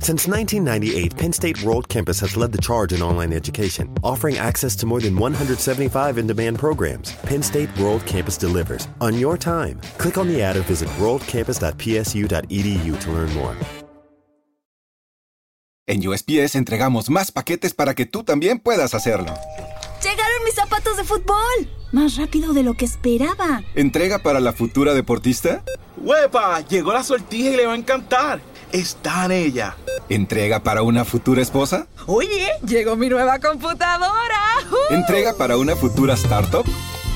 Since 1998, Penn State World Campus has led the charge in online education, offering access to more than 175 in demand programs. Penn State World Campus delivers on your time. Click on the ad or visit worldcampus.psu.edu to learn more. En USPS entregamos más paquetes para que tú también puedas hacerlo. ¡Llegaron mis zapatos de fútbol! Más rápido de lo que esperaba. ¿Entrega para la futura deportista? ¡Huepa! Llegó la sortija y le va a encantar. Está en ella. ¿Entrega para una futura esposa? Oye, llegó mi nueva computadora. ¿Entrega para una futura startup?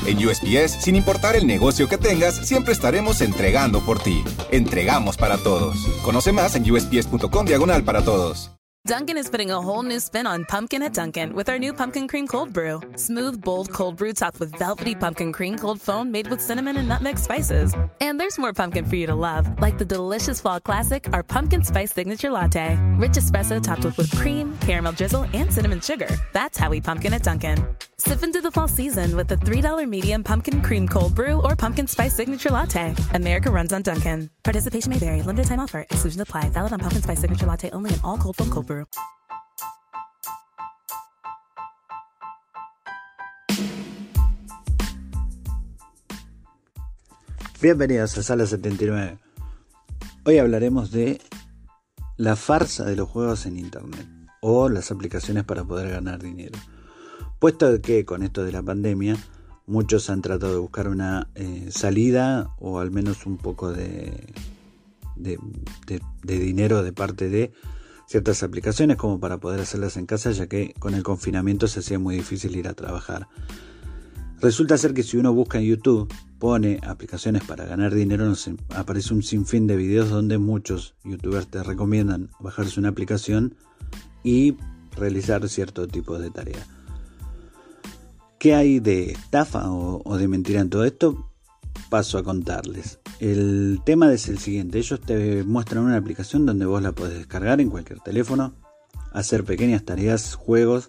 En USPS, sin importar el negocio que tengas, siempre estaremos entregando por ti. Entregamos para todos. Conoce más en usps.com diagonal para todos. Dunkin' is putting a whole new spin on pumpkin at Dunkin' with our new pumpkin cream cold brew. Smooth, bold cold brew topped with velvety pumpkin cream cold foam made with cinnamon and nutmeg spices. And there's more pumpkin for you to love, like the delicious fall classic, our pumpkin spice signature latte. Rich espresso topped with whipped cream, caramel drizzle, and cinnamon sugar. That's how we pumpkin at Dunkin'. Sip into the fall season with the $3 medium pumpkin cream cold brew or pumpkin spice signature latte. America runs on Dunkin'. Participation may vary. Limited time offer. Exclusion apply. Valid on pumpkin spice signature latte only in all cold foam cold brew. Bienvenidos a Sala 79. Hoy hablaremos de la farsa de los juegos en Internet o las aplicaciones para poder ganar dinero. Puesto que con esto de la pandemia muchos han tratado de buscar una eh, salida o al menos un poco de, de, dinero de parte de ciertas aplicaciones como para poder hacerlas en casa ya que con el confinamiento se hacía muy difícil ir a trabajar. Resulta ser que si uno busca en YouTube, pone aplicaciones para ganar dinero, nos aparece un sinfín de videos donde muchos youtubers te recomiendan bajarse una aplicación y realizar cierto tipo de tarea. ¿Qué hay de estafa o, de mentira en todo esto? Paso a contarles. El tema es el siguiente. Ellos te muestran una aplicación donde vos la podés descargar en cualquier teléfono, hacer pequeñas tareas, juegos,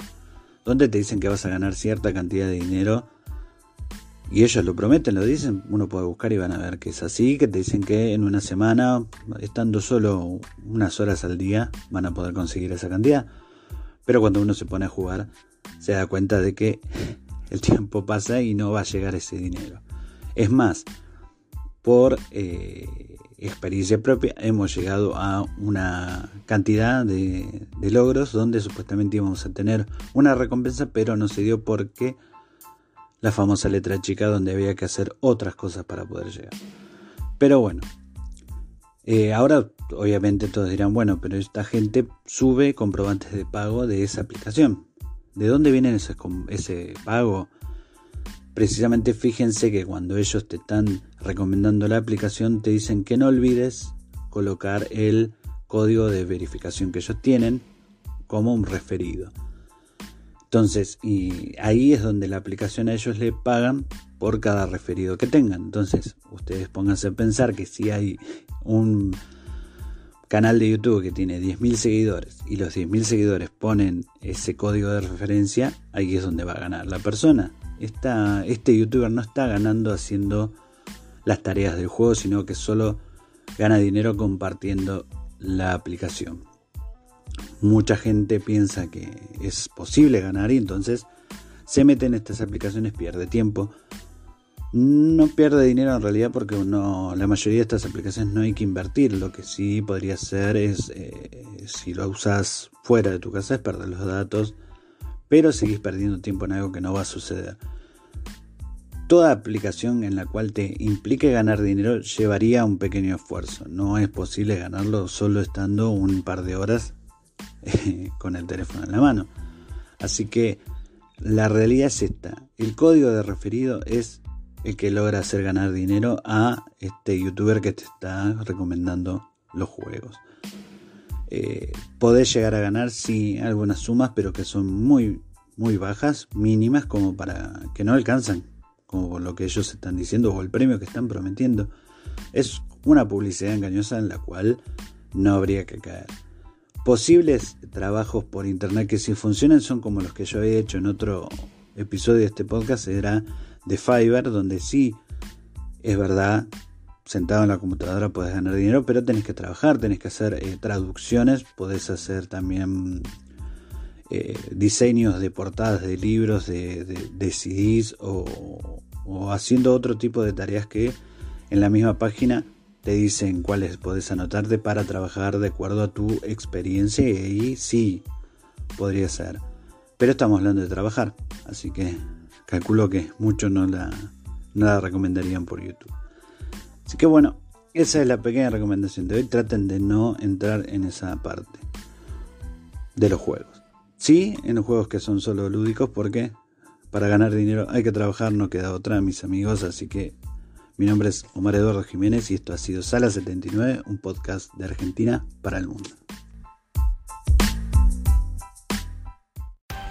donde te dicen que vas a ganar cierta cantidad de dinero y ellos lo prometen, lo dicen, uno puede buscar y van a ver que es así, que te dicen que en una semana, estando solo unas horas al día, van a poder conseguir esa cantidad. Pero cuando uno se pone a jugar, se da cuenta de que el tiempo pasa y no va a llegar ese dinero. Es más, por eh, experiencia propia hemos llegado a una cantidad de, logros donde supuestamente íbamos a tener una recompensa, pero no se dio porque la famosa letra chica donde había que hacer otras cosas para poder llegar. Pero bueno, eh, ahora obviamente todos dirán, bueno, pero esta gente sube comprobantes de pago de esa aplicación. ¿De dónde viene ese, ese pago? Precisamente fíjense que cuando ellos te están recomendando la aplicación te dicen que no olvides colocar el código de verificación que ellos tienen como un referido. Entonces, y ahí es donde la aplicación a ellos le pagan por cada referido que tengan. Entonces, ustedes pónganse a pensar que si hay un canal de YouTube que tiene 10.000 seguidores y los 10.000 seguidores ponen ese código de referencia, ahí es donde va a ganar la persona. este youtuber no está ganando haciendo las tareas del juego, sino que solo gana dinero compartiendo la aplicación mucha gente piensa que es posible ganar y entonces se mete en estas aplicaciones, pierde tiempo. No pierde dinero en realidad porque uno, la mayoría de estas aplicaciones no hay que invertir. Lo que sí podría ser es, eh, si lo usas fuera de tu casa, es perder los datos, pero seguís perdiendo tiempo en algo que no va a suceder. Toda aplicación en la cual te implique ganar dinero llevaría un pequeño esfuerzo. No es posible ganarlo solo estando un par de horas con el teléfono en la mano. Así que la realidad es esta. El código de referido es el que logra hacer ganar dinero a este youtuber que te está recomendando los juegos. Eh, podés llegar a ganar, sí, algunas sumas, pero que son muy, muy bajas, mínimas, como para que no alcanzan, como por lo que ellos están diciendo o el premio que están prometiendo. Es una publicidad engañosa en la cual no habría que caer. Posibles trabajos por internet que si funcionan son como los que yo había hecho en otro episodio de este podcast, era de Fiverr, donde sí es verdad sentado en la computadora puedes ganar dinero, pero tenés que trabajar, tenés que hacer eh, traducciones, podés hacer también eh, diseños de portadas de libros, de, CDs o, o, haciendo otro tipo de tareas que en la misma página te dicen cuáles podés anotarte para trabajar de acuerdo a tu experiencia y ahí sí podría ser. Pero estamos hablando de trabajar, así que calculo que muchos no la, no la recomendarían por YouTube. Así que bueno, esa es la pequeña recomendación de hoy. Traten de no entrar en esa parte de los juegos. Sí, en los juegos que son solo lúdicos, porque para ganar dinero hay que trabajar, no queda otra, mis amigos. Así que mi nombre es Omar Eduardo Jiménez y esto ha sido Sala 79, un podcast de Argentina para el mundo.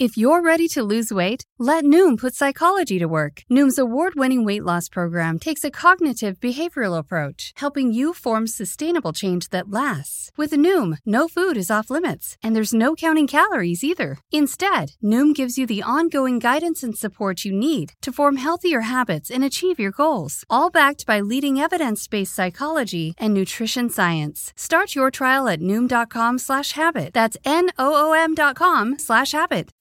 If you're ready to lose weight, let Noom put psychology to work. Noom's award winning weight loss program takes a cognitive behavioral approach, helping you form sustainable change that lasts. With Noom, no food is off limits, and there's no counting calories either. Instead, Noom gives you the ongoing guidance and support you need to form healthier habits and achieve your goals, all backed by leading evidence based psychology and nutrition science. Start your trial at Noom.com slash habit. That's N O O M.com slash habit.